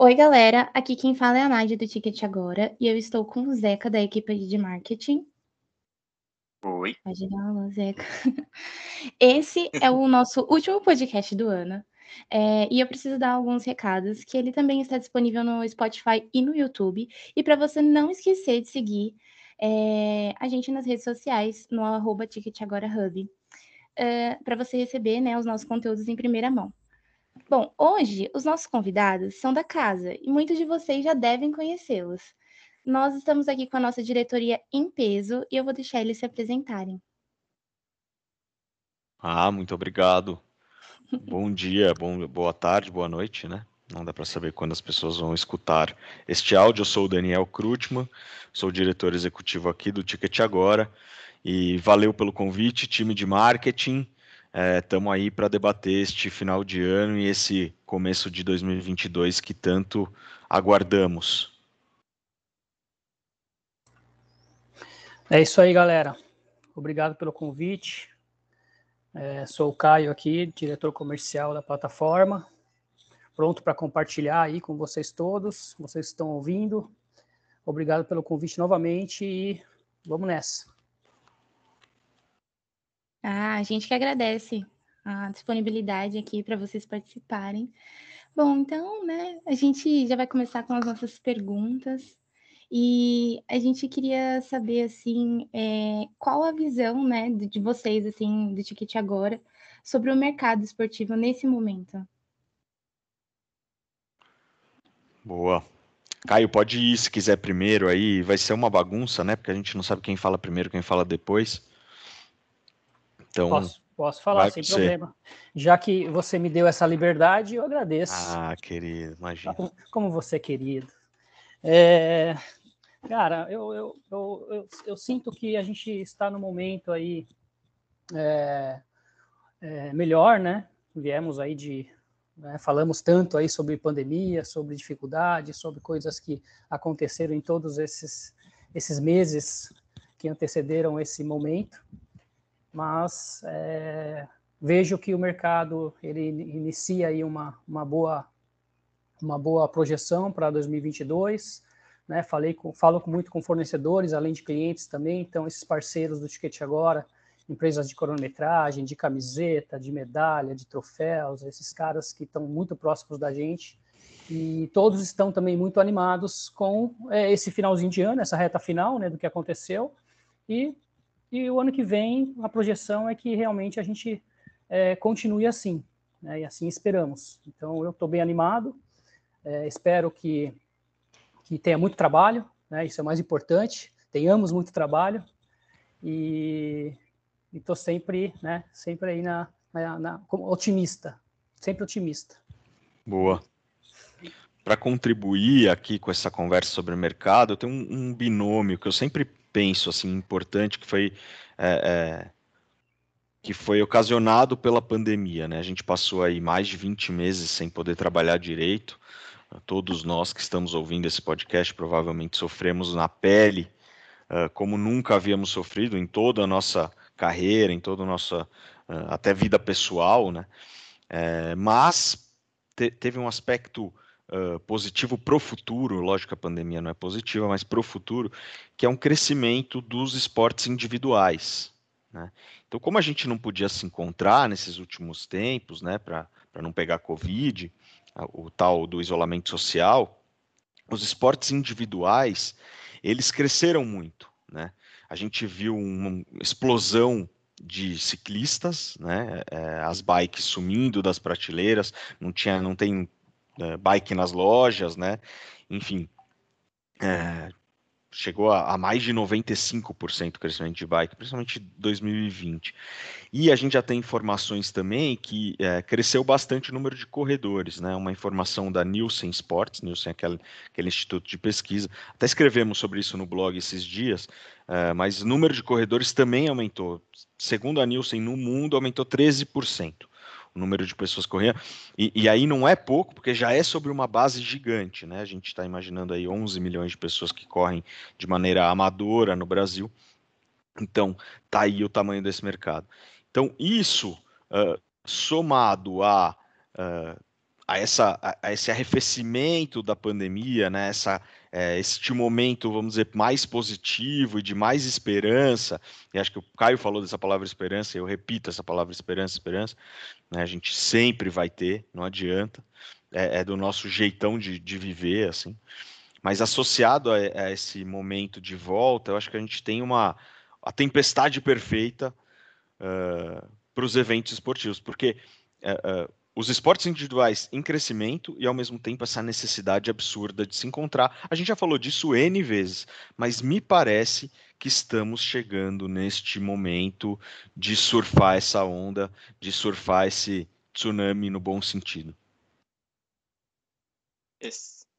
Oi, galera. Aqui quem fala é a Nádia do Ticket Agora e eu estou com o Zeca da equipe de marketing. Oi. Pode dar uma Zeca. Esse é o nosso último podcast do ano. É, e eu preciso dar alguns recados, que ele também está disponível no Spotify e no YouTube. E para você não esquecer de seguir é, a gente nas redes sociais, no arroba Ticket Agora Hub, é, para você receber né, os nossos conteúdos em primeira mão. Bom, hoje os nossos convidados são da casa e muitos de vocês já devem conhecê-los. Nós estamos aqui com a nossa diretoria em peso e eu vou deixar eles se apresentarem. Ah, muito obrigado. Bom dia, bom, boa tarde, boa noite, né? Não dá para saber quando as pessoas vão escutar este áudio. Eu sou o Daniel Krutman, sou diretor executivo aqui do Ticket Agora. E valeu pelo convite, time de marketing. Estamos é, aí para debater este final de ano e esse começo de 2022 que tanto aguardamos. É isso aí, galera. Obrigado pelo convite. É, sou o Caio aqui, diretor comercial da plataforma, pronto para compartilhar aí com vocês todos, vocês estão ouvindo. Obrigado pelo convite novamente e vamos nessa. Ah, a gente que agradece a disponibilidade aqui para vocês participarem. Bom, então, né, a gente já vai começar com as nossas perguntas. E a gente queria saber, assim, é, qual a visão, né, de, vocês, assim, do Ticket Agora, sobre o mercado esportivo nesse momento. Boa. Caio, pode ir se quiser primeiro aí, vai ser uma bagunça, né? Porque a gente não sabe quem fala primeiro, quem fala depois. Então, posso, posso falar sem problema. Já que você me deu essa liberdade, eu agradeço. Ah, querido, imagina. Como você é querido. É, Cara, eu, eu, eu, eu, eu sinto que a gente está no momento aí é, é, melhor, né? Viemos aí de. Né, falamos tanto aí sobre pandemia, sobre dificuldades, sobre coisas que aconteceram em todos esses, esses meses que antecederam esse momento, mas é, vejo que o mercado ele inicia aí uma, uma boa uma boa projeção para 2022 né? Falei com, falo muito com fornecedores, além de clientes também, então esses parceiros do Ticket Agora, empresas de cronometragem, de camiseta, de medalha, de troféus, esses caras que estão muito próximos da gente, e todos estão também muito animados com é, esse finalzinho de ano, essa reta final, né, do que aconteceu, e, e o ano que vem a projeção é que realmente a gente é, continue assim, né, e assim esperamos. Então eu estou bem animado, é, espero que que tenha muito trabalho, né? Isso é mais importante. Tenhamos muito trabalho e estou sempre, né? Sempre aí na, na, na otimista, sempre otimista. Boa. Para contribuir aqui com essa conversa sobre o mercado, eu tenho um, um binômio que eu sempre penso assim importante que foi é, é, que foi ocasionado pela pandemia, né? A gente passou aí mais de 20 meses sem poder trabalhar direito. Todos nós que estamos ouvindo esse podcast provavelmente sofremos na pele, uh, como nunca havíamos sofrido em toda a nossa carreira, em toda a nossa uh, até vida pessoal, né? É, mas te, teve um aspecto positivo para o futuro, lógico que a pandemia não é positiva, mas para o futuro, que é um crescimento dos esportes individuais. Né? Então, como a gente não podia se encontrar nesses últimos tempos, né, para não pegar Covid, o tal do isolamento social, os esportes individuais, eles cresceram muito, né? A gente viu uma explosão de ciclistas, né? É, as bikes sumindo das prateleiras, não tinha, não tem é, bike nas lojas, né? Enfim, é, chegou a, a, mais de 95% crescimento de bike, principalmente em 2020. E a gente já tem informações também que é, cresceu bastante o número de corredores, né? Uma informação da Nielsen Sports, Nielsen é aquele, aquele instituto de pesquisa. Até escrevemos sobre isso no blog esses dias, é, mas o número de corredores também aumentou. Segundo a Nielsen, no mundo aumentou 13% o número de pessoas correndo. E, e, aí não é pouco, porque já é sobre uma base gigante, né? A gente está imaginando aí 11 milhões de pessoas que correm de maneira amadora no Brasil. Então, tá aí o tamanho desse mercado. Então, isso uh, somado a uh, a, essa, a, esse arrefecimento da pandemia, né, essa, é, este momento, vamos dizer, mais positivo e de mais esperança, e acho que o Caio falou dessa palavra esperança, eu repito essa palavra esperança, esperança, né, a gente sempre vai ter, não adianta, é, é do nosso jeitão de, de viver, assim, mas associado a, a, esse momento de volta, eu acho que a gente tem uma a tempestade perfeita uh, para os eventos esportivos, porque uh, uh, os esportes individuais em crescimento e ao mesmo tempo essa necessidade absurda de se encontrar. A gente já falou disso N vezes, mas me parece que estamos chegando neste momento de surfar essa onda, de surfar esse tsunami no bom sentido.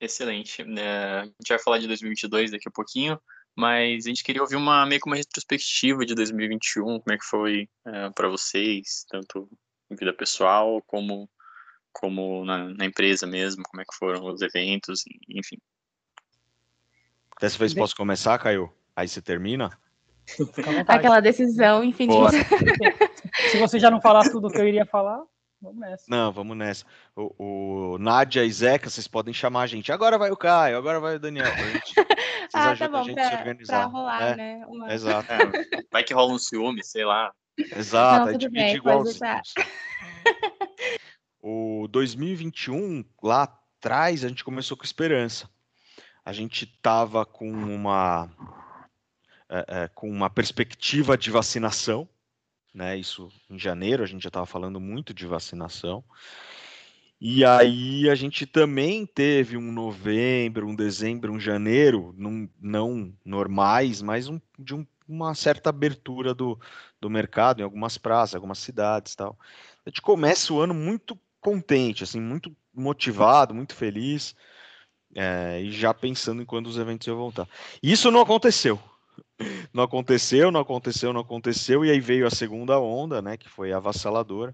Excelente. É, a gente vai falar de 2022 daqui a pouquinho, mas a gente queria ouvir uma meio que uma retrospectiva de 2021, como é que foi é, para vocês, tanto vida pessoal, como, como na, na, empresa mesmo, como é que foram os eventos, enfim. Dessa vez posso começar, Caio? Aí você termina? Aquela decisão infinita. Se você já não falar tudo o que eu iria falar, vamos nessa. Não, vamos nessa. O, o Nádia e Zeca, vocês podem chamar a gente. Agora vai o Caio, agora vai o Daniel. Gente, ah, tá bom, pra, pra rolar, é, né? Uma... Exato. É, vai que rola um ciúme, sei lá. Exato, Não, a gente bem, igual. o 2021, lá atrás, a gente começou com esperança. A gente estava com uma é, é, com uma perspectiva de vacinação, né? Isso em janeiro a gente já estava falando muito de vacinação. E aí a gente também teve um novembro, um dezembro, um janeiro, num, não normais, mas um, de um uma certa abertura do, do mercado em algumas praças, algumas cidades tal. A gente começa o ano muito contente, assim, muito motivado, muito feliz, é, e já pensando em quando os eventos iam voltar. Isso não aconteceu. Não aconteceu, não aconteceu, não aconteceu, e aí veio a segunda onda, né, que foi avassaladora.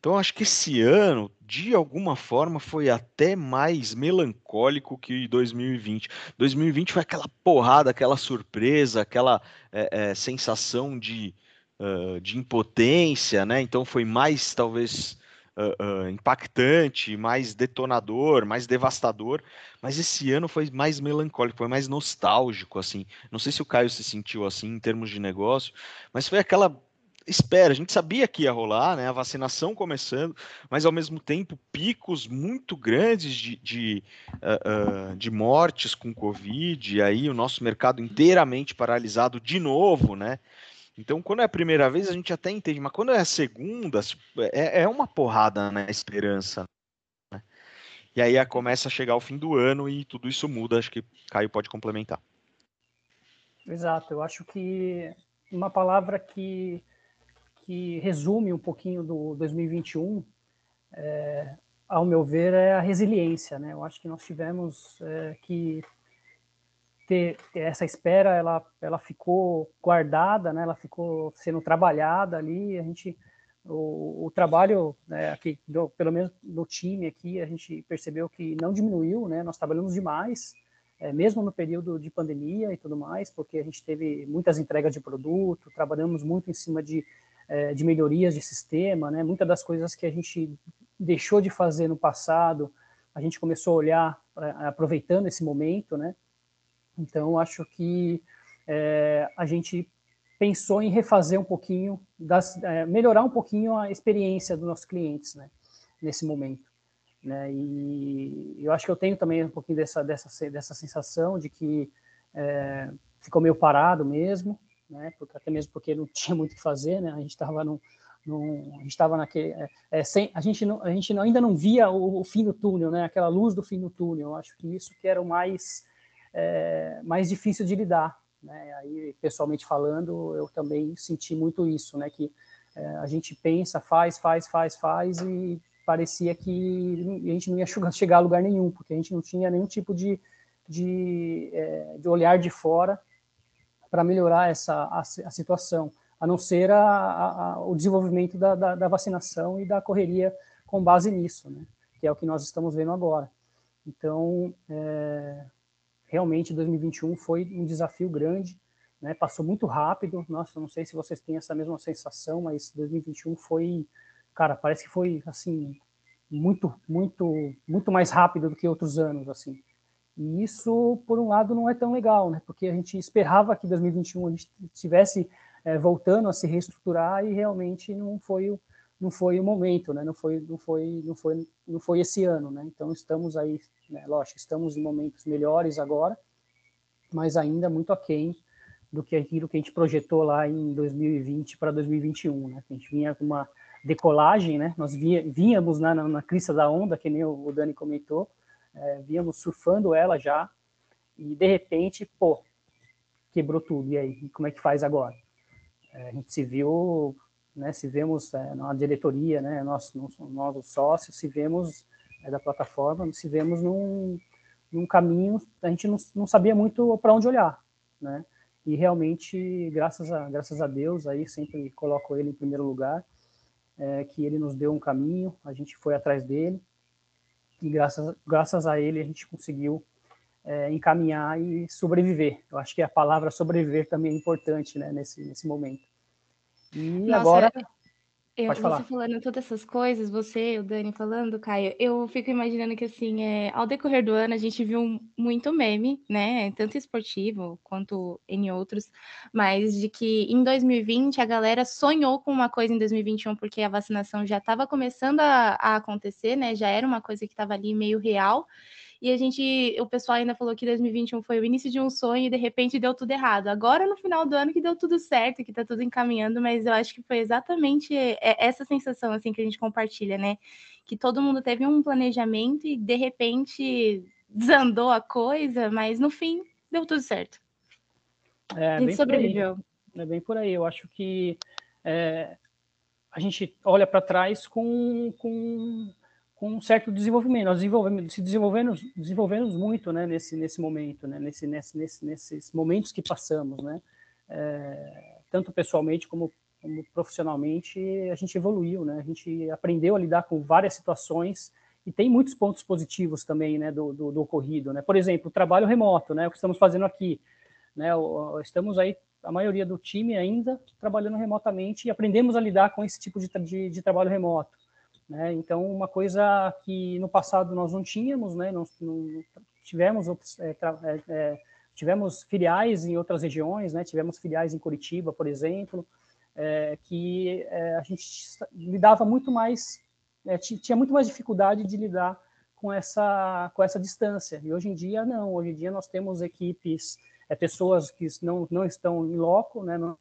Então, acho que esse ano, de alguma forma, foi até mais melancólico que 2020. 2020 foi aquela porrada, aquela surpresa, aquela é, é, sensação de, uh, de impotência, né? Então, foi mais, talvez, uh, uh, impactante, mais detonador, mais devastador. Mas esse ano foi mais melancólico, foi mais nostálgico, assim. Não sei se o Caio se sentiu assim em termos de negócio, mas foi aquela espera, a gente sabia que ia rolar, né? A vacinação começando, mas ao mesmo tempo picos muito grandes de, de, uh, uh, de mortes com Covid, e aí o nosso mercado inteiramente paralisado de novo, né? Então, quando é a primeira vez, a gente até entende, mas quando é a segunda, é, é uma porrada na né, esperança. Né? E aí começa a chegar o fim do ano e tudo isso muda. Acho que Caio pode complementar. Exato, eu acho que uma palavra que que resume um pouquinho do 2021, é, ao meu ver, é a resiliência. Né? Eu acho que nós tivemos é, que ter, ter, essa espera, ela, ela ficou guardada, né? ela ficou sendo trabalhada ali, a gente o, o, trabalho né, aqui, do, pelo menos no time aqui, a gente percebeu que não diminuiu, né? Nós trabalhamos demais, é, mesmo no período de pandemia e tudo mais, porque a gente teve muitas entregas de produto, trabalhamos muito em cima de é, de melhorias de sistema, né? Muitas das coisas que a gente deixou de fazer no passado, a gente começou a olhar é, aproveitando esse momento, né? Então, acho que é, a gente pensou em refazer um pouquinho, das, é, melhorar um pouquinho a experiência dos nossos clientes, né? Nesse momento. Né? E eu acho que eu tenho também um pouquinho dessa, dessa, dessa sensação de que é, ficou meio parado mesmo, né? Porque, até mesmo porque não tinha muito o que fazer, né? A gente estava no, no, a gente naquele, é, é, sem, a gente não, a gente não, ainda não via o, o, fim do túnel, né? Aquela luz do fim do túnel. Eu acho que isso que era o mais é, mais difícil de lidar, né? Aí pessoalmente falando, eu também senti muito isso, né? Que é, a gente pensa, faz, faz, faz, faz e parecia que a gente não ia chegar a lugar nenhum, porque a gente não tinha nenhum tipo de, de, é, de olhar de fora para melhorar essa a, a, situação, a não ser a, a, o desenvolvimento da, da, da, vacinação e da correria com base nisso, né? que é o que nós estamos vendo agora. Então, é, realmente 2021 foi um desafio grande, né? passou muito rápido. Nossa, não sei se vocês têm essa mesma sensação, mas 2021 foi, cara, parece que foi assim muito, muito, muito mais rápido do que outros anos, assim. E isso, por um lado, não é tão legal, né? Porque a gente esperava que 2021 a gente estivesse é, voltando a se reestruturar e realmente não foi o não foi o momento, né? Não foi, não foi, não foi, não foi esse ano, né? Então estamos aí, né? lógico, estamos em momentos melhores agora, mas ainda muito aquém do que aquilo que a gente projetou lá em 2020 para 2021, né? A gente vinha com uma decolagem, né? Nós vínhamos na, na, na crista da onda, que nem o, Dani comentou, é, vínhamos surfando ela já, e de repente, pô, quebrou tudo. E aí, como é que faz agora? É, a gente se viu, né? Se vemos é, na diretoria, né? Nós, nós sócios, se vemos é, da plataforma, se vemos num, num caminho, a gente não, não sabia muito para onde olhar, né? e realmente graças a graças a Deus aí sempre coloco ele em primeiro lugar é, que ele nos deu um caminho a gente foi atrás dele e graças graças a ele a gente conseguiu é, encaminhar e sobreviver. Eu acho que a palavra sobreviver também é importante né nesse nesse momento. E Nossa, agora eu, Pode falar. Você falando todas essas coisas, você, o Dani falando, Caio, eu fico imaginando que, assim, é, ao decorrer do ano, a gente viu muito meme, né? Tanto esportivo quanto em outros, mas de que em 2020 a galera sonhou com uma coisa em 2021, porque a vacinação já estava começando a, a acontecer, né? Já era uma coisa que estava ali meio real. E a gente, o pessoal ainda falou que 2021 foi o início de um sonho e de repente deu tudo errado. Agora no final do ano que deu tudo certo, que tá tudo encaminhando, mas eu acho que foi exatamente essa sensação assim que a gente compartilha, né? Que todo mundo teve um planejamento e de repente desandou a coisa, mas no fim deu tudo certo. É, a gente sobreviveu. É bem por aí. Eu acho que é, a gente olha para trás com, com com um certo desenvolvimento. Nós desenvolvemos, se desenvolvendo, desenvolvemos muito, né, nesse nesse momento, né, nesse, nesse, nesse nesses momentos que passamos, né, é, tanto pessoalmente como, como profissionalmente, a gente evoluiu, né, a gente aprendeu a lidar com várias situações e tem muitos pontos positivos também, né, do, do, do ocorrido, né. Por exemplo, o trabalho remoto, né, o que estamos fazendo aqui, né, estamos aí a maioria do time ainda trabalhando remotamente e aprendemos a lidar com esse tipo de, de, de trabalho remoto. Né? Então, uma coisa que no passado nós não tínhamos, né? não, não tivemos, é, é, é, tivemos filiais em outras regiões, né? tivemos filiais em Curitiba, por exemplo, é, que é, a gente lidava muito mais, é, tinha muito mais dificuldade de lidar com essa, com essa distância. E hoje em dia, não. Hoje em dia nós temos equipes, pessoas que não, não estão em loco, né? não,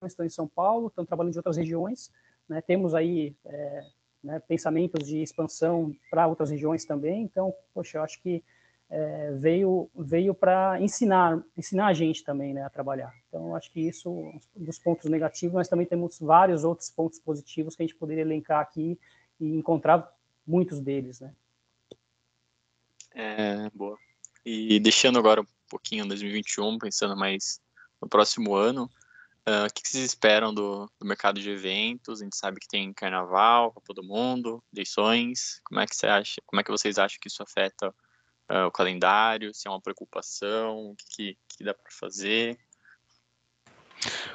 não estão em São Paulo, estão trabalhando em outras regiões. Né? Temos aí é, né, pensamentos de expansão para outras regiões também. Então, poxa, eu acho que é, veio veio para ensinar ensinar a gente também né, a trabalhar. Então, acho que isso um dos pontos negativos, mas também temos vários outros pontos positivos que a gente poderia elencar aqui e encontrar muitos deles, né? É, boa. E deixando agora um pouquinho 2021, pensando mais no próximo ano, Uh, o que vocês esperam do, do, mercado de eventos? A gente sabe que tem carnaval, Copa do Mundo, eleições. Como é que você acha? Como é que vocês acham que isso afeta uh, o calendário? Se é uma preocupação? O que, que, que dá para fazer?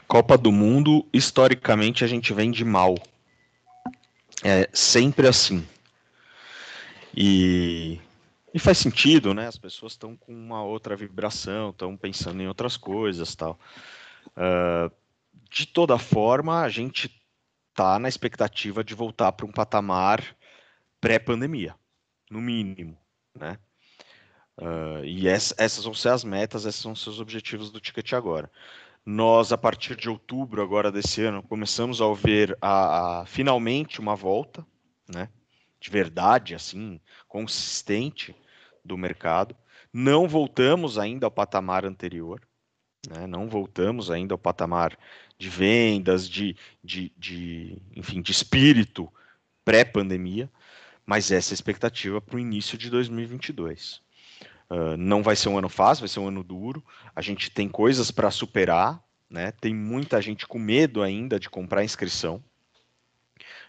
Copa do Mundo, historicamente a gente vem de mal. É sempre assim. E, e faz sentido, né? As pessoas estão com uma outra vibração, estão pensando em outras coisas, tal. Uh, de toda forma, a gente está na expectativa de voltar para um patamar pré-pandemia, no mínimo, né? Uh, e essa, essas vão ser as metas, esses são os seus objetivos do Ticket agora. Nós, a partir de outubro agora desse ano, começamos a ver a, a, finalmente uma volta, né? De verdade, assim, consistente do mercado. Não voltamos ainda ao patamar anterior, né? Não voltamos ainda ao patamar de vendas, de, de, de enfim, de espírito pré-pandemia, mas essa é a expectativa para o início de 2022. Uh, não vai ser um ano fácil, vai ser um ano duro. A gente tem coisas para superar, né? Tem muita gente com medo ainda de comprar inscrição,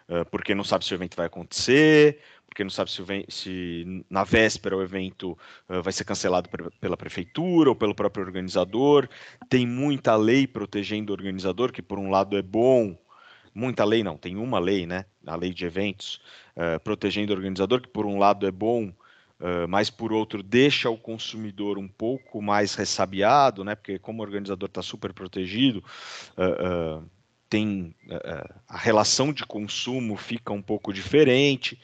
uh, porque não sabe se o evento vai acontecer, porque não sabe se, se na véspera o evento uh, vai ser cancelado pela prefeitura ou pelo próprio organizador. Tem muita lei protegendo o organizador, que por um lado é bom, muita lei não, tem uma lei, né? A lei de eventos, uh, protegendo o organizador, que por um lado é bom, Uh, mas por outro deixa o consumidor um pouco mais ressabiado, né? Porque como o organizador está super protegido, uh, uh, tem a relação de consumo fica um pouco diferente.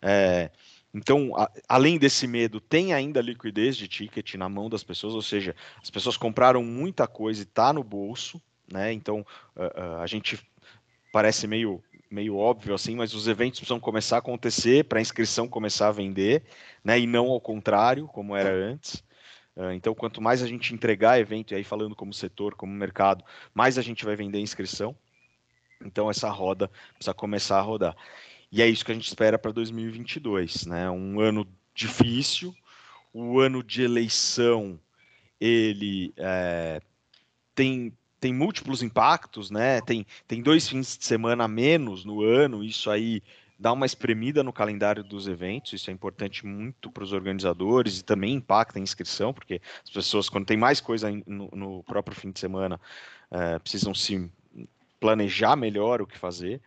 É, então, a, além desse medo, tem ainda liquidez de ticket na mão das pessoas, ou seja, as pessoas compraram muita coisa e está no bolso, né? Então, a gente parece meio meio óbvio assim, mas os eventos precisam começar a acontecer para a inscrição começar a vender, né? E não ao contrário, como era antes. Uh, então, quanto mais a gente entregar evento, e aí falando como setor, como mercado, mais a gente vai vender inscrição. Então, essa roda precisa começar a rodar. E é isso que a gente espera para 2022, né? Um ano difícil, o ano de eleição, ele é, tem tem múltiplos impactos, né? Tem, tem dois fins de semana a menos no ano, isso aí dá uma espremida no calendário dos eventos, isso é importante muito para os organizadores e também impacta a inscrição, porque as pessoas, quando tem mais coisa no, no próprio fim de semana, é, precisam se planejar melhor o que fazer,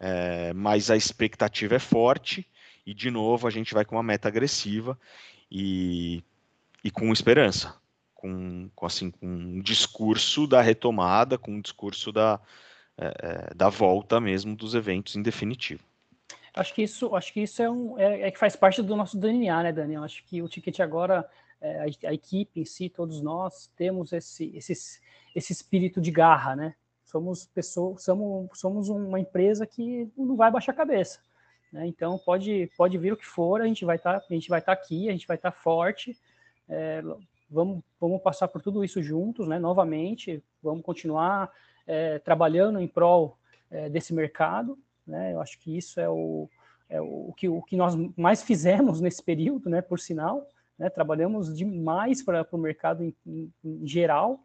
é, mas a expectativa é forte e, de novo, a gente vai com uma meta agressiva e, e com esperança com, com, assim, com um discurso da retomada, com um discurso da, é, da volta mesmo dos eventos em definitivo. Acho que isso, acho que isso é, um, é, é que faz parte do nosso DNA, né, Daniel? Acho que o ticket agora, é, a, a, equipe em si, todos nós temos esse, esse, esse espírito de garra, né? Somos pessoas, somos, somos uma empresa que não vai baixar a cabeça. Né? Então pode, pode vir o que for, a gente vai estar, tá, a gente vai estar tá aqui, a gente vai estar tá forte. É, vamos, vamos passar por tudo isso juntos, né? Novamente, vamos continuar é, trabalhando em prol é, desse mercado, né? Eu acho que isso é o, é o, que, o que nós mais fizemos nesse período, né? Por sinal, né? Trabalhamos demais para o mercado em, em, em, geral,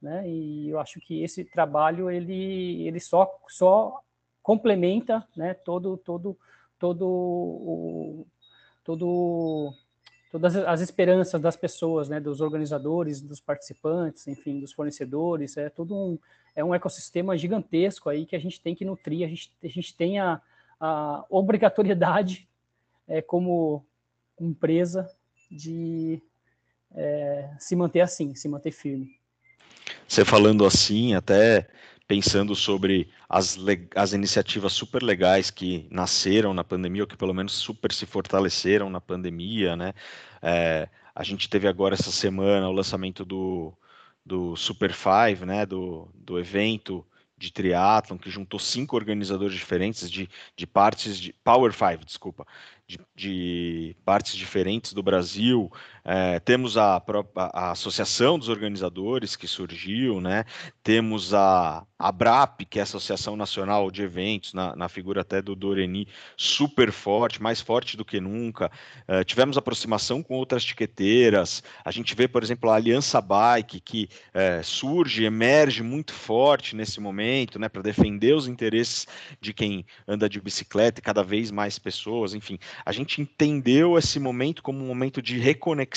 né? E eu acho que esse trabalho ele, ele só, só complementa, né? Todo, todo, todo o todo todas as esperanças das pessoas, né, dos organizadores, dos participantes, enfim, dos fornecedores, é todo um é um ecossistema gigantesco aí que a gente tem que nutrir, a gente, a gente tem a, a obrigatoriedade é, como empresa de é, se manter assim, se manter firme. Você falando assim, até pensando sobre as, as iniciativas super legais que nasceram na pandemia, ou que pelo menos super se fortaleceram na pandemia, né? É, a gente teve agora essa semana o lançamento do, do Super Five, né? Do, do evento de triatlon que juntou cinco organizadores diferentes de, de partes de Power Five, desculpa, de, de partes diferentes do Brasil. É, temos a, a, Associação dos Organizadores que surgiu, né? Temos a, a BRAP, que é a Associação Nacional de Eventos, na, na figura até do Doreni, super forte, mais forte do que nunca. É, tivemos aproximação com outras tiqueteiras. A gente vê, por exemplo, a Aliança Bike, que é, surge, emerge muito forte nesse momento, né? Para defender os interesses de quem anda de bicicleta e cada vez mais pessoas, enfim a gente entendeu esse momento como um momento de reconexão,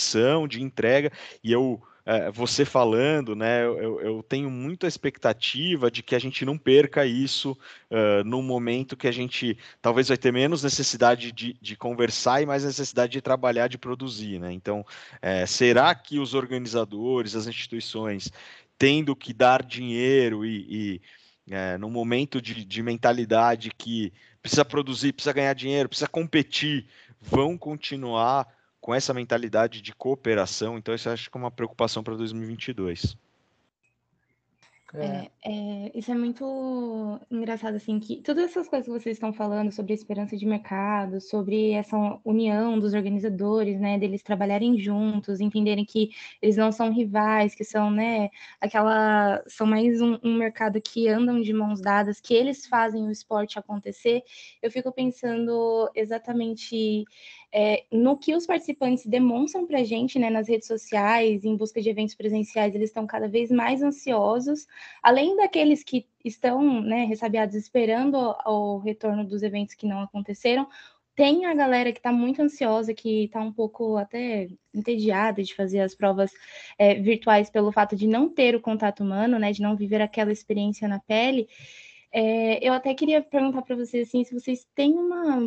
de entrega, e eu é, você falando, né, eu, eu, tenho muita expectativa de que a gente não perca isso uh, no momento que a gente talvez vai ter menos necessidade de, de conversar e mais necessidade de trabalhar, de produzir, né? Então, é, será que os organizadores, as instituições, tendo que dar dinheiro e, e é, no momento de, de mentalidade que precisa produzir, precisa ganhar dinheiro, precisa competir, vão continuar com essa mentalidade de cooperação. Então, isso acho que é uma preocupação para 2022. É. É, isso é muito engraçado, assim, que todas essas coisas que vocês estão falando sobre a esperança de mercado, sobre essa união dos organizadores, né, deles trabalharem juntos, entenderem que eles não são rivais, que são, né, aquela, são mais um, um mercado que andam de mãos dadas, que eles fazem o esporte acontecer, eu fico pensando exatamente é, no que os participantes demonstram para a gente né, nas redes sociais, em busca de eventos presenciais, eles estão cada vez mais ansiosos, além daqueles que estão né, ressabiados esperando o, o retorno dos eventos que não aconteceram, tem a galera que está muito ansiosa, que está um pouco até entediada de fazer as provas é, virtuais pelo fato de não ter o contato humano, né, de não viver aquela experiência na pele. É, eu até queria perguntar para vocês assim, se vocês têm uma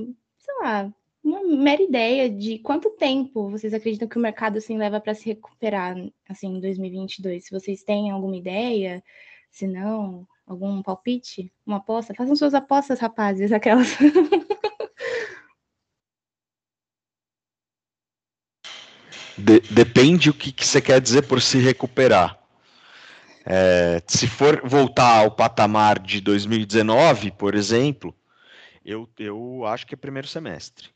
sei lá, uma mera ideia de quanto tempo vocês acreditam que o mercado assim leva para se recuperar assim em 2022? Se vocês têm alguma ideia, se não, algum palpite, uma aposta, façam suas apostas, rapazes, aquelas. De, depende o que, que, você quer dizer por se recuperar. É, se for voltar ao patamar de 2019, por exemplo, eu, eu acho que é primeiro semestre.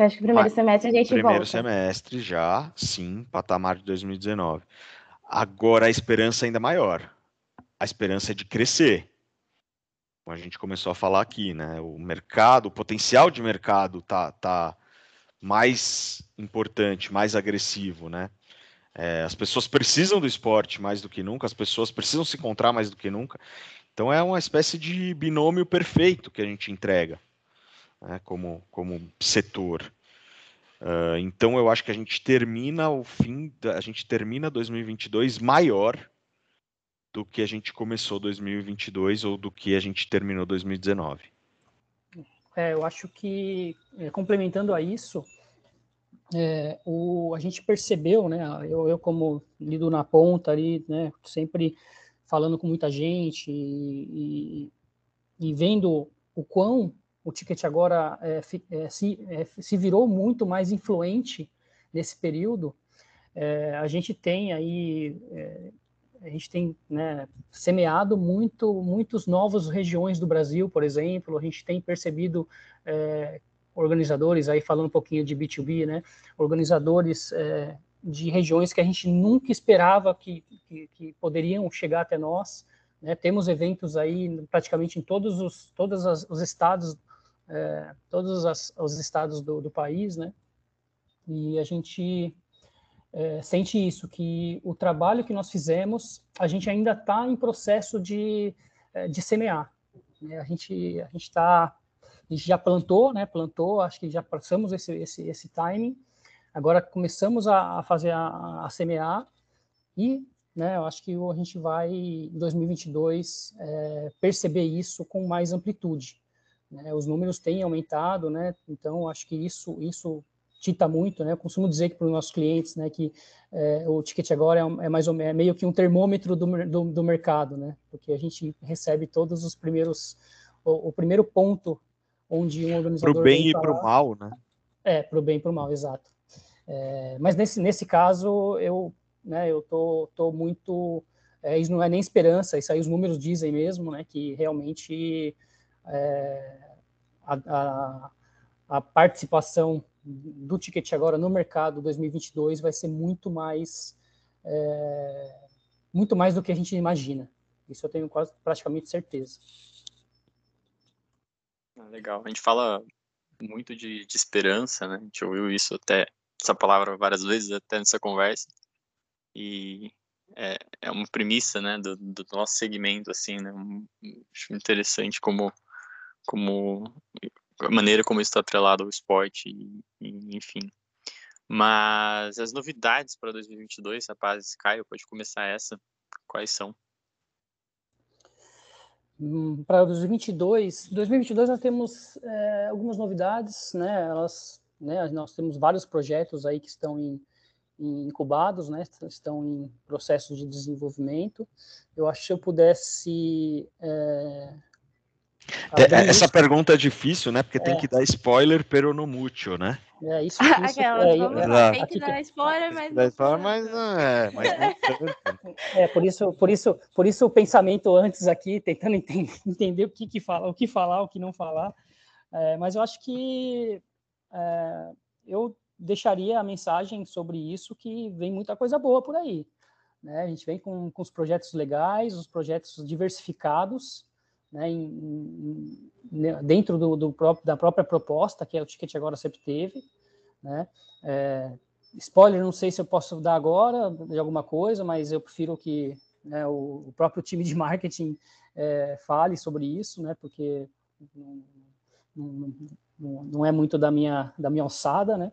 Você acha que primeiro Mas, semestre a gente primeiro volta? Primeiro semestre já, sim, patamar de 2019. Agora a esperança é ainda maior. A esperança é de crescer. Como a gente começou a falar aqui, né? O mercado, o potencial de mercado tá, tá mais importante, mais agressivo, né? É, as pessoas precisam do esporte mais do que nunca, as pessoas precisam se encontrar mais do que nunca. Então é uma espécie de binômio perfeito que a gente entrega né, como, como setor. Uh, então eu acho que a gente termina o fim, da, a gente termina 2022 maior do que a gente começou 2022 ou do que a gente terminou 2019. É, eu acho que, é, complementando a isso, é, o, a gente percebeu, né, eu, eu como lido na ponta ali, né, sempre falando com muita gente e, e, e vendo o quão o ticket agora é, é, se, é, se virou muito mais influente nesse período, é, a gente tem aí é, a gente tem né, semeado muito, muitos novos regiões do Brasil, por exemplo, a gente tem percebido é, organizadores, aí falando um pouquinho de B2B, né, organizadores de regiões que a gente nunca esperava que, que, que poderiam chegar até nós, né, temos eventos aí praticamente em todos os, todos os estados, é, todos as, os estados do, do país, né, e a gente é, sente isso, que o trabalho que nós fizemos, a gente ainda está em processo de, é, de semear. Né? A gente a gente está já plantou, né? Plantou, acho que já passamos esse esse, esse timing. Agora começamos a, a fazer a, a, semear e, né? Eu acho que a gente vai em 2022 é, perceber isso com mais amplitude. Né? Os números têm aumentado, né? Então acho que isso isso dita muito, né? Eu costumo dizer que para os nossos clientes, né, que é, o ticket agora é, é, mais ou menos, é meio que um termômetro do, do, do, mercado, né? Porque a gente recebe todos os primeiros, o, o primeiro ponto onde um organizador para o bem e para o mal, né? É, para o bem e para o mal, exato. É, mas nesse nesse caso eu, né, eu tô, tô muito, é, isso não é nem esperança, isso aí os números dizem mesmo, né, que realmente é, a, a, a participação do ticket agora no mercado 2022 vai ser muito mais é, muito mais do que a gente imagina. Isso eu tenho quase praticamente certeza. Ah, legal. A gente fala muito de, de, esperança, né? A gente ouviu isso até essa palavra várias vezes até nessa conversa e é, é uma premissa, né, do, do nosso segmento, assim, né? Acho interessante como como a maneira como está atrelado ao esporte, enfim. Mas as novidades para 2022, rapazes, Caio, pode começar essa. Quais são? Para 2022, 2022 nós temos é, algumas novidades, né? Elas, né? Nós temos vários projetos aí que estão em, em incubados, né? Estão em processo de desenvolvimento. Eu acho que se eu pudesse é, é, é, essa pergunta é difícil, né? Porque é. tem que dar spoiler pero no mútil, né? É isso. isso Aquela, é, vamos, é, tem que dar spoiler, mas não. Spoiler, mas não é. Mas é por isso, por isso, por isso o pensamento antes aqui, tentando entender, entender o que, que fala, o que falar, o que não falar. É, mas eu acho que é, eu deixaria a mensagem sobre isso que vem muita coisa boa por aí. Né? A gente vem com, com os projetos legais, os projetos diversificados né, em, em, dentro do, do próprio, da própria proposta, que é o ticket agora sempre teve. Né? É, spoiler, não sei se eu posso dar agora de alguma coisa, mas eu prefiro que né, o, o, próprio time de marketing é, fale sobre isso, né, porque não, não, não, não, é muito da minha, da minha alçada, né?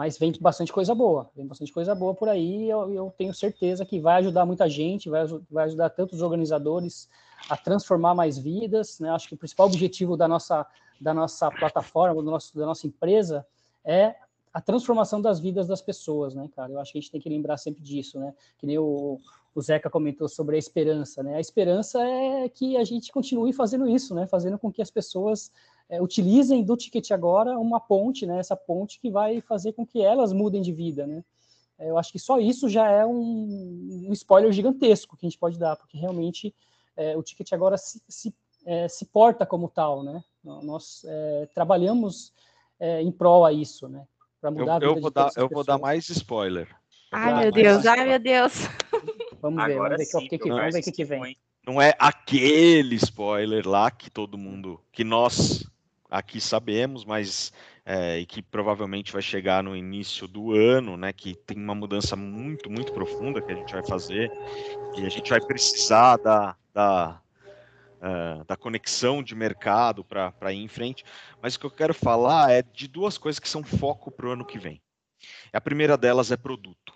Mas vem bastante coisa boa, vem bastante coisa boa por aí, eu, eu tenho certeza que vai ajudar muita gente, vai, vai ajudar tantos organizadores a transformar mais vidas, né? Acho que o principal objetivo da nossa, da nossa plataforma, do nosso, da nossa empresa, é a transformação das vidas das pessoas, né, cara? Eu acho que a gente tem que lembrar sempre disso, né? Que nem o, o Zeca comentou sobre a esperança, né? A esperança é que a gente continue fazendo isso, né? Fazendo com que as pessoas é, utilizem do Ticket Agora uma ponte, né? Essa ponte que vai fazer com que elas mudem de vida, né? É, eu acho que só isso já é um, um spoiler gigantesco que a gente pode dar, porque realmente é, o Ticket Agora se, se, é, se, porta como tal, né? Nós é, trabalhamos é, em prol a isso, né? para mudar eu, eu vou dar, Eu vou dar mais spoiler. Ai, meu Deus, ai, meu Deus. Vamos ver, vamos ver, sim, que, que, vamos ver o que, que vem. Não é aquele spoiler lá que todo mundo, que nós aqui sabemos, mas é, e que provavelmente vai chegar no início do ano, né? Que tem uma mudança muito, muito profunda que a gente vai fazer e a gente vai precisar da, da uh, da conexão de mercado para ir em frente. Mas o que eu quero falar é de duas coisas que são foco para o ano que vem. A primeira delas é produto.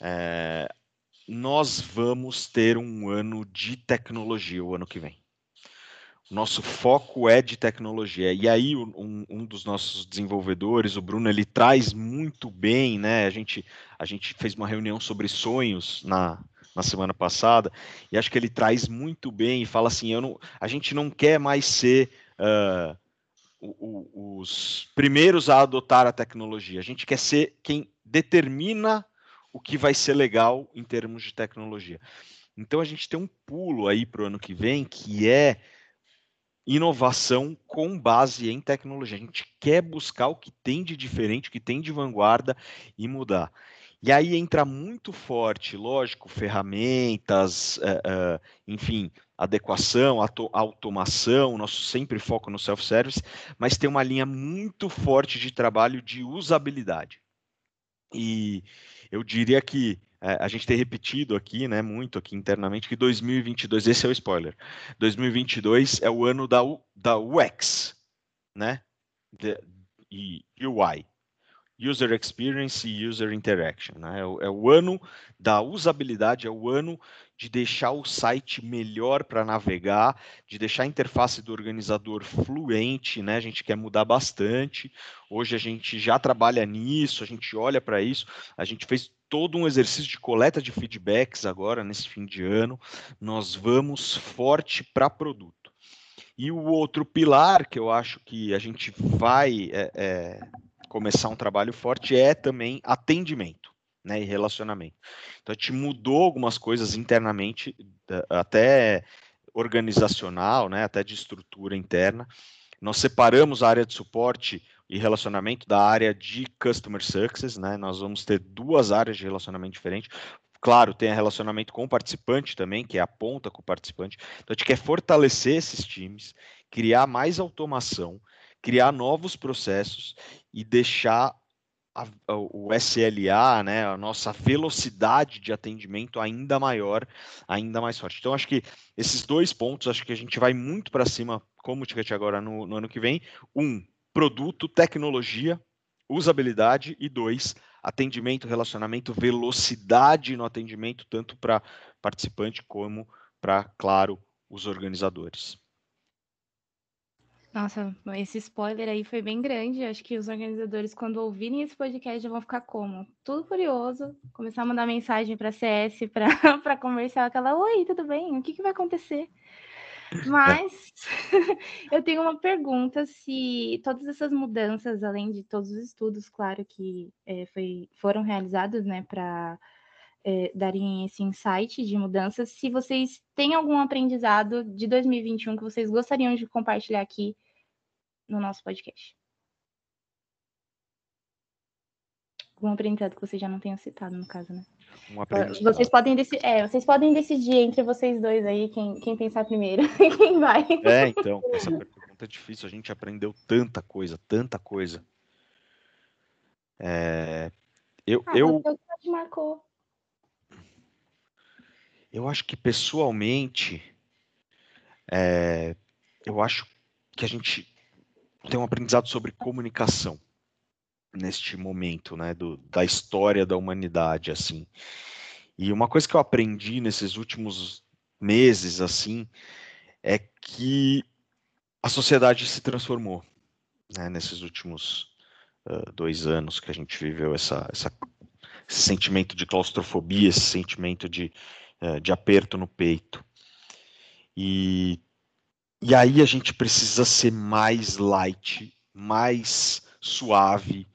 É, nós vamos ter um ano de tecnologia o ano que vem. Nosso foco é de tecnologia. E aí, um, um, dos nossos desenvolvedores, o Bruno, ele traz muito bem, né? A gente, a gente fez uma reunião sobre sonhos na, na semana passada, e acho que ele traz muito bem e fala assim: eu não, a gente não quer mais ser uh, os primeiros a adotar a tecnologia, a gente quer ser quem determina o que vai ser legal em termos de tecnologia. Então a gente tem um pulo aí para o ano que vem que é inovação com base em tecnologia. A gente quer buscar o que tem de diferente, o que tem de vanguarda e mudar. E aí entra muito forte, lógico, ferramentas, uh, uh, enfim, adequação, automação, nosso sempre foco no self-service, mas tem uma linha muito forte de trabalho de usabilidade. E eu diria que a gente tem repetido aqui, né, muito aqui internamente, que 2022, esse é o spoiler, 2022 é o ano da, da UX, né, de, e UI, User Experience e User Interaction. Né? É, o, é, o, ano da usabilidade, é o ano de deixar o site melhor para navegar, de deixar a interface do organizador fluente. Né? A gente quer mudar bastante. Hoje a gente já trabalha nisso, a gente olha para isso. A gente fez todo um exercício de coleta de feedbacks agora, nesse fim de ano. Nós vamos forte para produto. E o outro pilar que eu acho que a gente vai. É, é, começar um trabalho forte é também atendimento né, e relacionamento. Então, a gente mudou algumas coisas internamente, até organizacional, né, até de estrutura interna. Nós separamos a área de suporte e relacionamento da área de customer success, né? Nós vamos ter duas áreas de relacionamento diferentes. Claro, tem relacionamento com o participante também, que é a ponta com o participante. Então, a gente quer fortalecer esses times, criar mais automação, criar novos processos e deixar a, o SLA, né, a nossa velocidade de atendimento ainda maior, ainda mais forte. Então, acho que esses dois pontos, acho que a gente vai muito para cima, como Ticket agora no, no ano que vem. Um, produto, tecnologia, usabilidade, e dois, atendimento, relacionamento, velocidade no atendimento, tanto para participante como para, claro, os organizadores. Nossa, esse spoiler aí foi bem grande. Acho que os organizadores, quando ouvirem esse podcast, já vão ficar como? Tudo curioso, começar a mandar mensagem para a CS para conversar aquela: Oi, tudo bem? O que, que vai acontecer? Mas eu tenho uma pergunta: se todas essas mudanças, além de todos os estudos, claro, que é, foi, foram realizados né, para é, darem esse insight de mudanças, se vocês têm algum aprendizado de 2021 que vocês gostariam de compartilhar aqui no nosso podcast. Algum aprendizado que vocês já não tenham citado, no caso, né? Um vocês podem, é, vocês podem decidir entre vocês dois aí quem, quem pensar primeiro quem vai. É, então, essa pergunta é difícil. A gente aprendeu tanta coisa, tanta coisa. É, eu, ah, eu... marcou. Eu acho que pessoalmente, é, eu acho que a gente tem um aprendizado sobre comunicação. neste momento, né, do, da história da humanidade, assim. E uma coisa que eu aprendi nesses últimos meses, assim, é que a sociedade se transformou, né, nesses últimos uh, dois anos que a gente viveu essa, essa, esse sentimento de claustrofobia, esse sentimento de, de aperto no peito. E, e aí a gente precisa ser mais light, mais suave,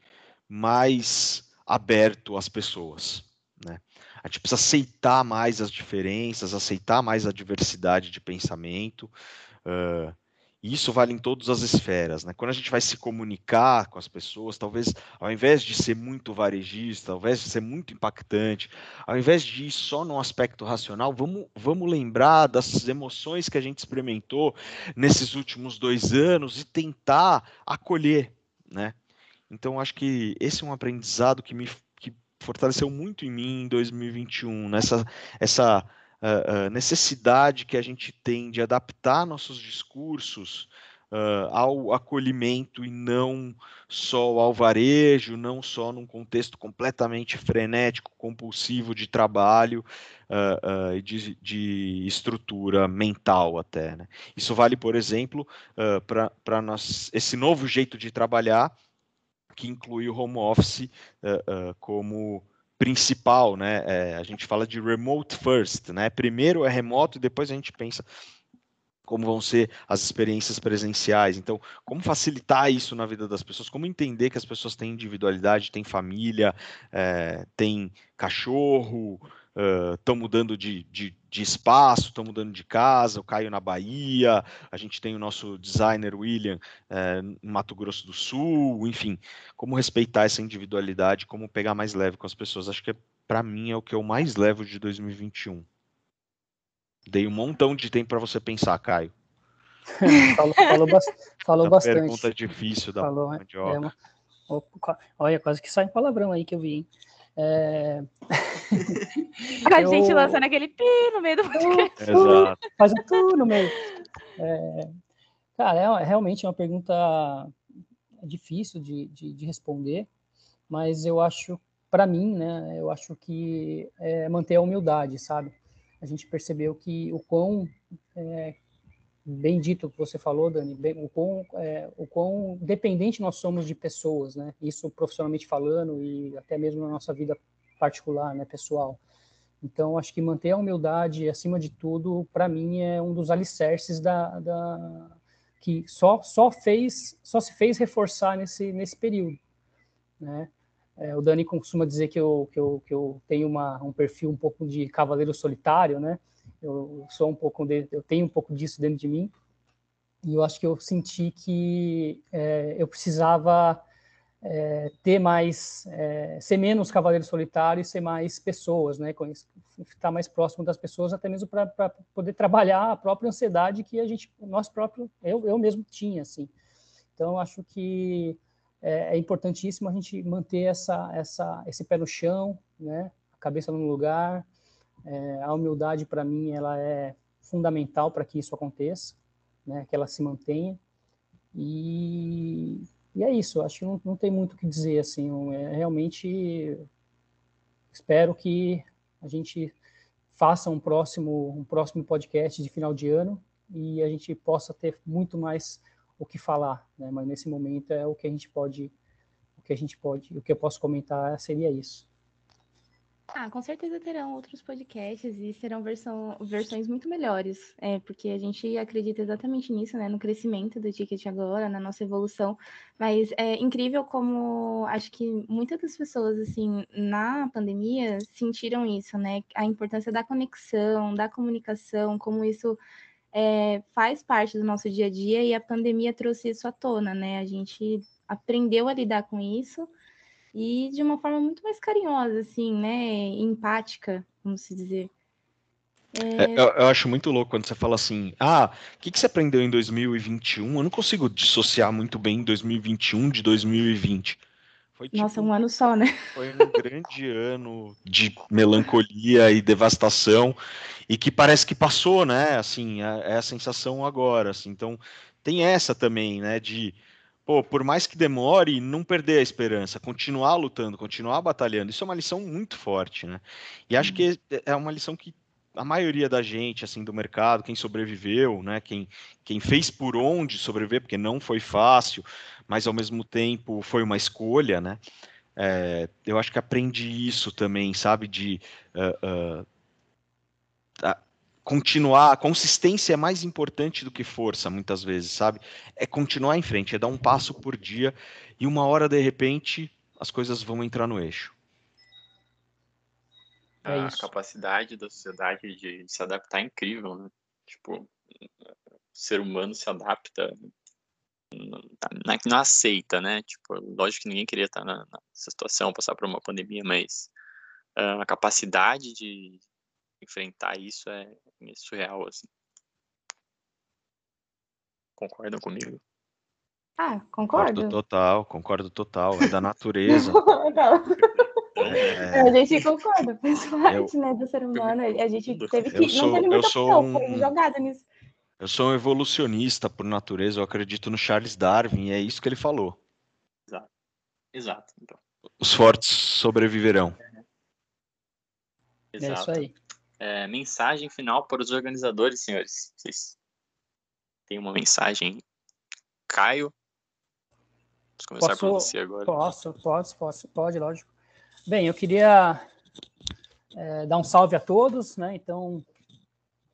mais aberto às pessoas. Né? A gente precisa aceitar mais as diferenças, aceitar mais a diversidade de pensamento. Uh, isso vale em todas as esferas. Né? Quando a gente vai se comunicar com as pessoas, talvez ao invés de ser muito varejista, ao invés de ser muito impactante, ao invés de ir só no aspecto racional, vamos, vamos lembrar das emoções que a gente experimentou nesses últimos dois anos e tentar acolher. Né? Então, acho que esse é um aprendizado que me que fortaleceu muito em mim em 2021, nessa essa uh, uh, necessidade que a gente tem de adaptar nossos discursos uh, ao acolhimento e não só ao varejo, não só num contexto completamente frenético, compulsivo de trabalho e de, de, estrutura mental até. Né? Isso vale, por exemplo, para esse novo jeito de trabalhar que inclui o home office uh, uh, como principal, né? É, a gente fala de remote first, né? Primeiro é remoto e depois a gente pensa como vão ser as experiências presenciais. Então, como facilitar isso na vida das pessoas? Como entender que as pessoas têm individualidade, têm família, é, têm cachorro, estão uh, mudando de, de, de espaço, estão mudando de casa, o Caio na Bahia, a gente tem o nosso designer William uh, em Mato Grosso do Sul, enfim, como respeitar essa individualidade, como pegar mais leve com as pessoas. Acho que para mim é o que eu mais levo de 2021. Dei um montão de tempo para você pensar, Caio. falou, falou, falou bastante. Pergunta difícil da falou, é, uma, olha, quase que sai um palavrão aí que eu vi, hein? É... A eu... gente lançando aquele pi no meio do podcast. Exato. Faz um tu no meio. É... Cara, é, é realmente uma pergunta difícil de, de, de responder, mas eu acho, para mim, né, eu acho que é manter a humildade, sabe? A gente percebeu que o quão é, bem dito que você falou, Dani, bem, o, quão, é, o quão dependente nós somos de pessoas, né? Isso profissionalmente falando e até mesmo na nossa vida particular, né, pessoal. Então, acho que manter a humildade acima de tudo, para mim, é um dos alicerces da, da, que só só fez só se fez reforçar nesse nesse período, né? É, o Dani costuma dizer que eu, que eu, que eu tenho uma, um perfil um pouco de cavaleiro solitário, né? Eu sou um pouco de, eu tenho um pouco disso dentro de mim e eu acho que eu senti que é, eu precisava é, ter mais, é, ser menos cavaleiro solitário e ser mais pessoas, né? Estar mais próximo das pessoas, até mesmo para poder trabalhar a própria ansiedade que a gente, nós próprio, eu, eu mesmo tinha, assim. Então, acho que é, é importantíssimo a gente manter essa, essa, esse pé no chão, né? A cabeça no lugar, é, a humildade, para mim, ela é fundamental para que isso aconteça, né, que ela se mantenha. E, e é isso, acho que não, não tem muito o que dizer, assim, é, realmente espero que a gente faça um próximo, um próximo podcast de final de ano e a gente possa ter muito mais o que falar, né? Mas nesse momento é o que a gente pode, o que a gente pode, o que eu posso comentar seria isso. Ah, com certeza terão outros podcasts e serão versão, versões muito melhores, é, porque a gente acredita exatamente nisso, né, no crescimento do ticket agora, na nossa evolução, mas é incrível como acho que muitas das pessoas, assim, na pandemia sentiram isso, né, a importância da conexão, da comunicação, como isso é, faz parte do nosso dia a dia e a pandemia trouxe isso à tona, né, a gente aprendeu a lidar com isso, e de uma forma muito mais carinhosa, assim, né? Empática, vamos se dizer. É... Eu, eu, acho muito louco quando você fala assim, ah, o que, que você aprendeu em 2021? Eu não consigo dissociar muito bem 2021 de 2020. Foi, tipo, Nossa, um ano só, né? Foi um grande ano de melancolia e devastação e que parece que passou, né? Assim, é, é a sensação agora. Assim. Então, tem essa também, né? De pô, por mais que demore, não perder a esperança, continuar lutando, continuar batalhando. Isso é uma lição muito forte, né? E acho que é uma lição que a maioria da gente, assim, do mercado, quem sobreviveu, né, quem, quem fez por onde sobreviver, porque não foi fácil, mas ao mesmo tempo foi uma escolha, né, é, eu acho que aprendi isso também, sabe, de uh, uh, continuar, a consistência é mais importante do que força, muitas vezes, sabe, é continuar em frente, é dar um passo por dia, e uma hora, de repente, as coisas vão entrar no eixo. É a capacidade da sociedade de, se adaptar é incrível, né? Tipo, o ser humano se adapta, não, não aceita, né? Tipo, lógico que ninguém queria estar na, nessa situação, passar por uma pandemia, mas uh, a capacidade de enfrentar isso é, é surreal, assim. Concordam comigo? Ah, concordo. Concordo total, concordo total. É da natureza. É... A gente concorda, pessoalmente, eu... né, do ser humano. A gente teve que. Sou, não teve muita opção, um... foi jogada nisso. Eu sou um evolucionista por natureza, eu acredito no Charles Darwin, e é isso que ele falou. Exato. Exato. Então. Os fortes sobreviverão. Exato. É isso aí. É, mensagem final para os organizadores, senhores. Vocês têm uma mensagem? Caio? Vamos começar posso, por você agora. Posso, posso, posso, pode, lógico. Bem, eu queria é, dar um salve a todos, né? Então,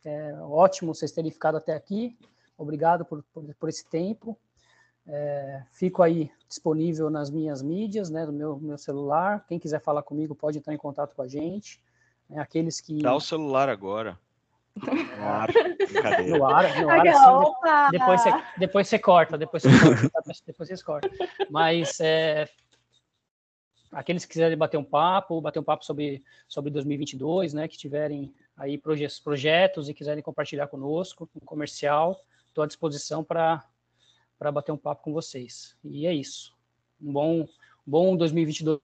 é ótimo vocês terem ficado até aqui. Obrigado por, por, por esse tempo. É, fico aí disponível nas minhas mídias, né, no meu, meu celular. Quem quiser falar comigo pode entrar em contato com a gente. É, aqueles que. Dá o celular agora. No ar, no ar, no ar assim, depois, você, depois você corta, depois você corta, tá? depois você corta. Mas é, aqueles que quiserem bater um papo, bater um papo sobre, sobre 2022, né, que tiverem aí proje projetos e quiserem compartilhar conosco, um comercial, estou à disposição para bater um papo com vocês. E é isso. Um bom, bom 2022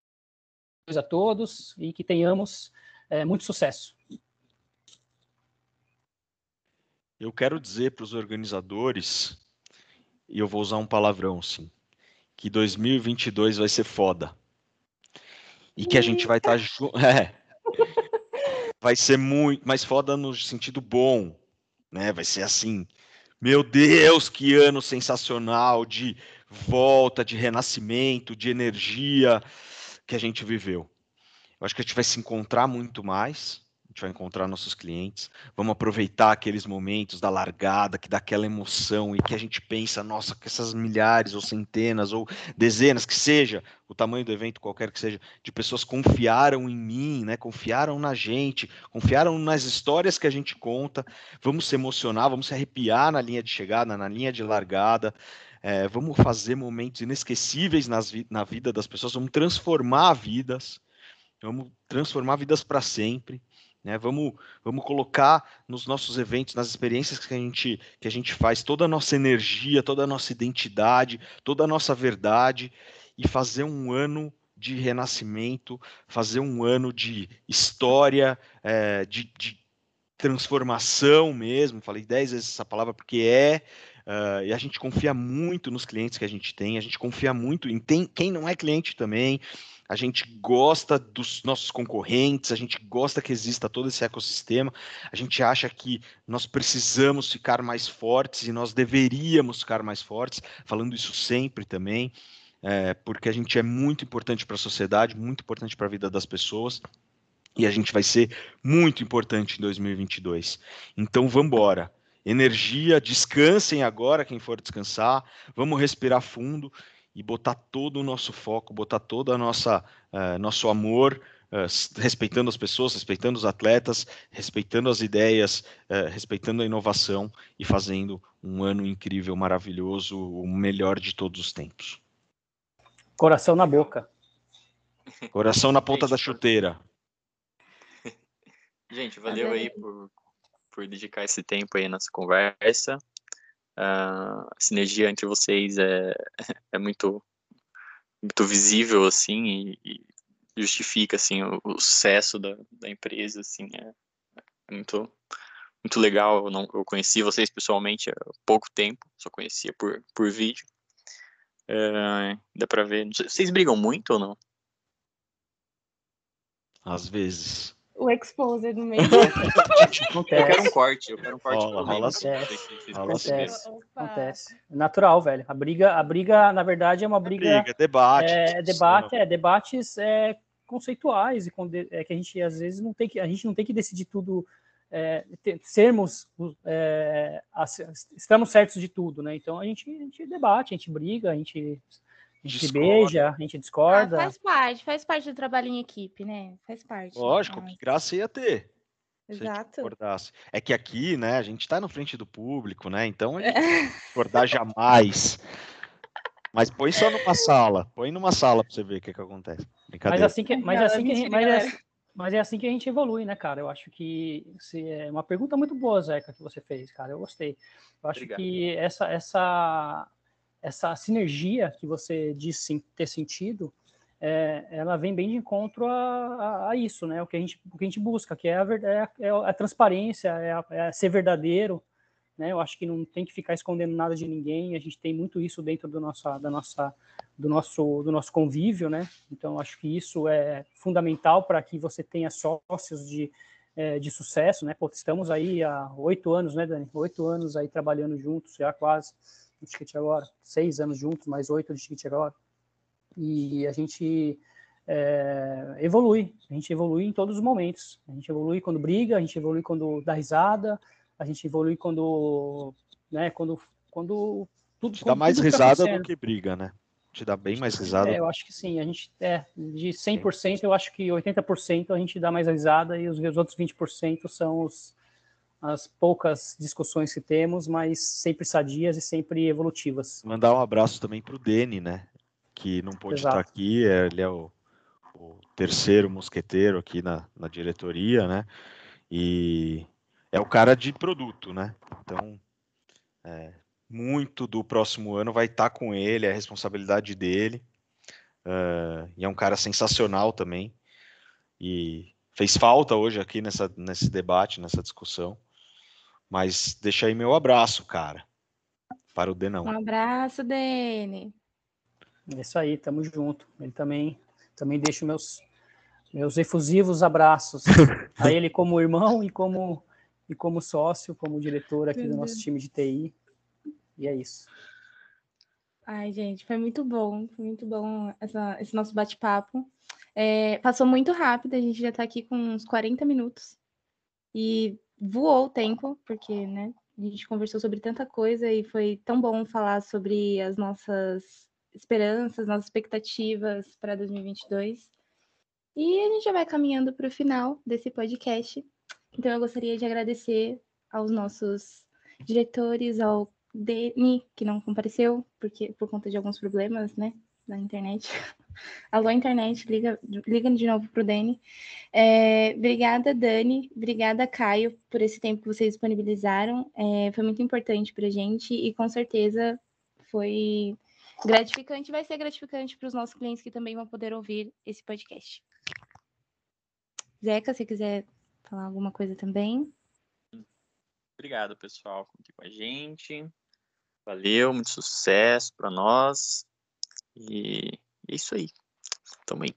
a todos e que tenhamos é, muito sucesso. Eu quero dizer para os organizadores, e eu vou usar um palavrão, sim, que 2022 vai ser foda e que a gente vai estar tá junto. É. Vai ser muito mais foda no sentido bom, né? Vai ser assim. Meu Deus, que ano sensacional de volta, de renascimento, de energia que a gente viveu. Eu acho que a gente vai se encontrar muito mais, gente vai encontrar nossos clientes, vamos aproveitar aqueles momentos da largada, que dá aquela emoção e que a gente pensa, nossa, que essas milhares ou centenas ou dezenas, que seja o tamanho do evento, qualquer que seja, de pessoas confiaram em mim, né? Confiaram na gente, confiaram nas histórias que a gente conta. Vamos se emocionar, vamos se arrepiar na linha de chegada, na linha de largada. É, vamos fazer momentos inesquecíveis nas, na vida das pessoas, vamos transformar vidas, vamos transformar vidas para sempre. Né? Vamos, vamos colocar nos nossos eventos, nas experiências que a, gente, que a gente faz, toda a nossa energia, toda a nossa identidade, toda a nossa verdade e fazer um ano de renascimento, fazer um ano de história, é, de, de, transformação mesmo. Falei dez vezes essa palavra porque é. Uh, e a gente confia muito nos clientes que a gente tem, a gente confia muito em tem, quem não é cliente também a gente gosta dos nossos concorrentes, a gente gosta que exista todo esse ecossistema, a gente acha que nós precisamos ficar mais fortes e nós deveríamos ficar mais fortes, falando isso sempre também, é, porque a gente é muito importante para a sociedade, muito importante para a vida das pessoas. E a gente vai ser muito importante em 2022. Então, vamos embora energia, descansem agora quem for descansar, vamos respirar fundo e botar todo o nosso foco, botar todo a nossa uh, nosso amor, uh, respeitando as pessoas, respeitando os atletas, respeitando as ideias, uh, respeitando a inovação e fazendo um ano incrível, maravilhoso, o melhor de todos os tempos. Coração na boca. Coração na ponta da chuteira. Gente, valeu aí por, por dedicar esse tempo aí à nossa conversa. A sinergia entre vocês é, é muito, muito visível, assim, e, e justifica, assim, o, o, sucesso da, da empresa, assim, é, é muito, muito legal. Eu, não, eu conheci vocês pessoalmente há pouco tempo, só conhecia por, por vídeo. É, dá pra ver. Vocês brigam muito ou não? Às vezes. O exposer no meio. eu quero um corte, eu quero um corte. Rola, rola assim. Acontece. Acontece. É natural, velho. A briga, a briga, na verdade, é uma briga. É briga, debate. É, debate, é, debates é, conceituais e é, que a gente às vezes não tem que a gente não tem que decidir tudo é, ter, sermos é, estamos certos de tudo, né? Então a gente, a gente debate, a gente briga, a gente a gente discorda. beija, a gente discorda. Ah, faz parte, faz parte do trabalho em equipe, né? Faz parte. Lógico, que graça ia ter. Exato. É que aqui, né, a gente está na frente do público, né? Então a gente discordar jamais. Mas põe só numa sala, põe numa sala para você ver o que, que acontece. Mas assim que, mas assim que, mas é, mas é assim que a gente evolui, né, cara? Eu acho que se, é uma pergunta muito boa, Zeca, que você fez, cara. Eu gostei. Eu acho Obrigado. que essa, essa essa sinergia que você disse ter sentido, é, ela vem bem de encontro a, a, a, isso, né? O que a gente, o que a gente busca, que é a, é, é a transparência, é, é ser verdadeiro, né? Eu acho que não tem que ficar escondendo nada de ninguém. A gente tem muito isso dentro do nossa, da nossa, do nosso, do nosso convívio, né? Então acho que isso é fundamental para que você tenha sócios de é, de sucesso, né? Pô, estamos aí há oito anos, né, Dani? Oito anos aí trabalhando juntos, já quase no Ticket agora, seis anos juntos, mais oito de Ticket agora. E a gente é, evolui, a gente evolui em todos os momentos. A gente evolui quando briga, a gente evolui quando dá risada, a gente evolui quando, né, quando, quando tudo. Te dá mais tá risada do que briga, né? Te dá bem mais risada. É, eu acho que sim. A gente, é, de 100%, eu acho que 80% a gente dá mais risada e os, os outros 20% são os, as poucas discussões que temos, mas sempre sadias e sempre evolutivas. Mandar um abraço também para o Dene, né? Que não pôde Exato. estar aqui, ele é o, o terceiro mosqueteiro aqui na, na, diretoria, né? E é o cara de produto, né? Então, é, muito do próximo ano vai estar com ele, é a responsabilidade dele. Uh, e é um cara sensacional também. E fez falta hoje aqui nessa, nesse debate, nessa discussão. Mas deixa aí meu abraço, cara. Para o Denão. Um abraço, Dene. É isso aí, tamo junto. Ele também, também deixa meus, meus efusivos abraços a ele como irmão e como, e como sócio, como diretor aqui do nosso time de TI. E é isso. Ai, gente, foi muito bom, foi muito bom essa, esse nosso bate-papo. É, passou muito rápido, a gente já está aqui com uns 40 minutos. E voou o tempo, porque, né, a gente conversou sobre tanta coisa e foi tão bom falar sobre as nossas esperanças, nossas expectativas para 2022. E a gente já vai caminhando para o final desse podcast. Então eu gostaria de agradecer aos nossos diretores, ao Deni, que não compareceu, porque por conta de alguns problemas, né, da internet. Alô, internet, liga, liga de novo para o Dani. É, obrigada, Dani. Obrigada, Caio, por esse tempo que vocês disponibilizaram. É, foi muito importante para a gente e com certeza foi gratificante, vai ser gratificante para os nossos clientes que também vão poder ouvir esse podcast. Zeca, se quiser falar alguma coisa também. Obrigado, pessoal, aqui com a gente. Valeu, muito sucesso para nós. E é isso aí. Tamo aí.